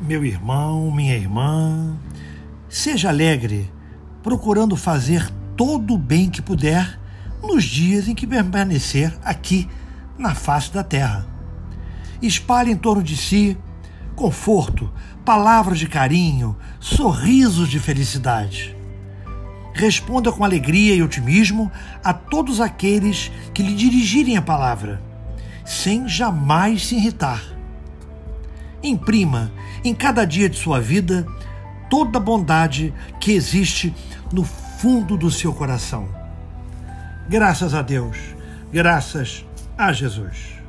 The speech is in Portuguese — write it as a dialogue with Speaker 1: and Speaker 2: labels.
Speaker 1: Meu irmão, minha irmã, seja alegre, procurando fazer todo o bem que puder nos dias em que permanecer aqui na face da terra. Espalhe em torno de si conforto, palavras de carinho, sorrisos de felicidade. Responda com alegria e otimismo a todos aqueles que lhe dirigirem a palavra, sem jamais se irritar. Imprima em cada dia de sua vida toda a bondade que existe no fundo do seu coração. Graças a Deus, graças a Jesus.